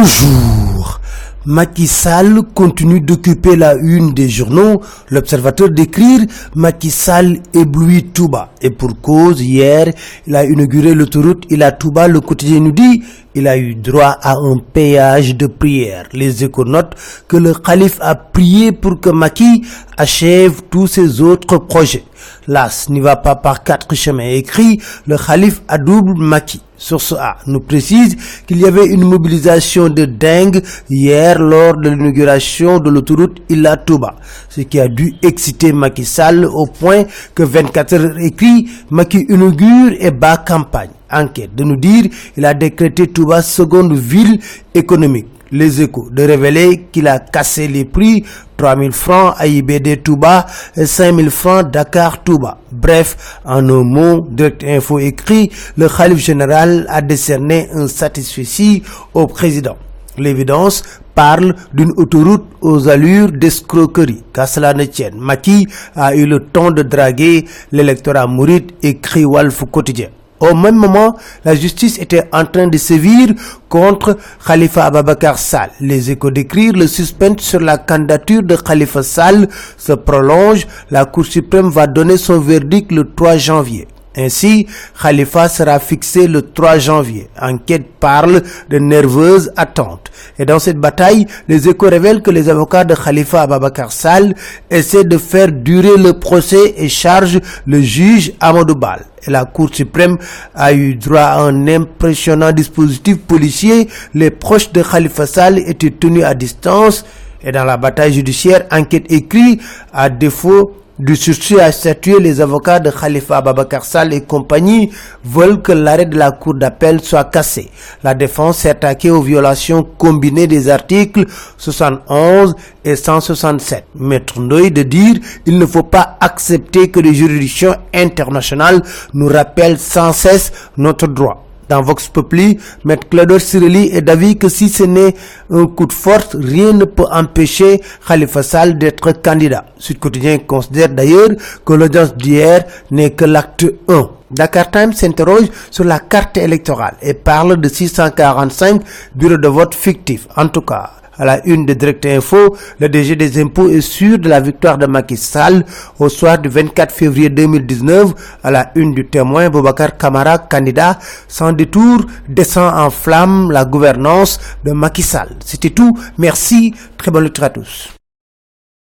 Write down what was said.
Bonjour. Macky Sall continue d'occuper la une des journaux. L'observateur d'écrire Macky Sall éblouit Touba. Et pour cause, hier, il a inauguré l'autoroute Il a Touba. Le quotidien nous dit il a eu droit à un péage de prière. Les échos notent que le calife a prié pour que Macky achève tous ses autres projets. L'As n'y va pas par quatre chemins. Écrit le calife à double Macky. Source A nous précise qu'il y avait une mobilisation de dingue hier lors de l'inauguration de l'autoroute Illa Touba, ce qui a dû exciter Macky Sall au point que 24 heures écrit Macky inaugure et bat campagne. Enquête de nous dire il a décrété Touba seconde ville économique les échos de révéler qu'il a cassé les prix 3000 francs à IBD Touba et 5000 francs Dakar Touba. Bref, en un mot, Direct Info écrit, le Khalif général a décerné un satisfait au président. L'évidence parle d'une autoroute aux allures d'escroquerie. Qu'à cela ne tienne, Maki a eu le temps de draguer l'électorat mouride, écrit Walf quotidien. Au même moment, la justice était en train de sévir contre Khalifa Ababakar Sall. Les échos d'écrire le suspense sur la candidature de Khalifa Sall se prolonge. La Cour suprême va donner son verdict le 3 janvier. Ainsi, Khalifa sera fixé le 3 janvier. Enquête parle de nerveuses attentes. Et dans cette bataille, les échos révèlent que les avocats de Khalifa Ababakar Sall essaient de faire durer le procès et chargent le juge Amadou Bal. Et la Cour suprême a eu droit à un impressionnant dispositif policier. Les proches de Khalifa Sall étaient tenus à distance. Et dans la bataille judiciaire, enquête écrit à défaut du sursis à statuer, les avocats de Khalifa Babakar Sall et compagnie veulent que l'arrêt de la cour d'appel soit cassé. La défense s'est attaquée aux violations combinées des articles 71 et 167. Maître Ndoye de dire il ne faut pas accepter que les juridictions internationales nous rappellent sans cesse notre droit. Dans Vox Populi, Maître Clador Sireli est d'avis que si ce n'est un coup de force, rien ne peut empêcher Khalifa Sall d'être candidat. Sud Quotidien considère d'ailleurs que l'audience d'hier n'est que l'acte 1. Dakar Times s'interroge sur la carte électorale et parle de 645 bureaux de vote fictifs. En tout cas, à la une de Direct Info, le DG des impôts est sûr de la victoire de Macky Sall au soir du 24 février 2019. À la une du témoin, Boubacar Kamara, candidat sans détour, descend en flamme la gouvernance de Macky Sall. C'était tout. Merci. Très bonne lecture à tous.